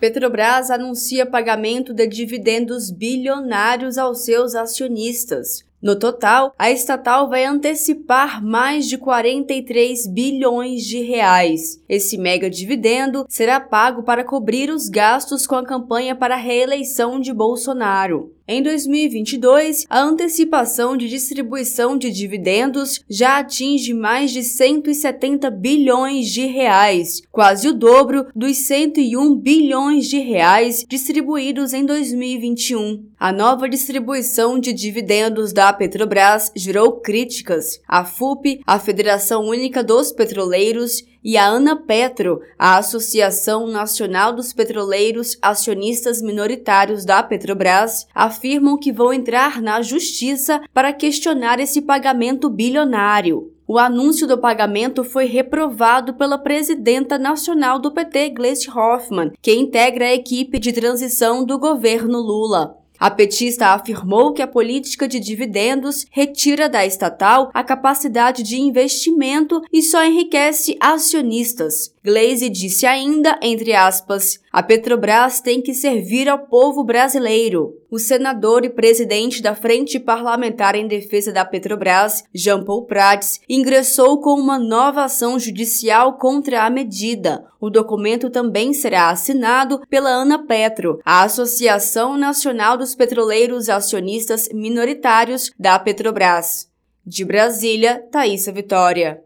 Petrobras anuncia pagamento de dividendos bilionários aos seus acionistas. No total, a estatal vai antecipar mais de 43 bilhões de reais. Esse mega dividendo será pago para cobrir os gastos com a campanha para a reeleição de Bolsonaro. Em 2022, a antecipação de distribuição de dividendos já atinge mais de 170 bilhões de reais, quase o dobro dos 101 bilhões de reais distribuídos em 2021. A nova distribuição de dividendos da Petrobras gerou críticas. A FUP, a Federação Única dos Petroleiros, e a ANAPetro, a Associação Nacional dos Petroleiros Acionistas Minoritários da Petrobras, afirmam que vão entrar na justiça para questionar esse pagamento bilionário. O anúncio do pagamento foi reprovado pela presidenta nacional do PT, Gleice Hoffmann, que integra a equipe de transição do governo Lula. A petista afirmou que a política de dividendos retira da estatal a capacidade de investimento e só enriquece acionistas. Glaze disse ainda, entre aspas, a Petrobras tem que servir ao povo brasileiro. O senador e presidente da Frente Parlamentar em Defesa da Petrobras, Jean Paul Prats, ingressou com uma nova ação judicial contra a medida. O documento também será assinado pela Ana Petro, a Associação Nacional dos Petroleiros Acionistas Minoritários da Petrobras. De Brasília, Thaisa Vitória.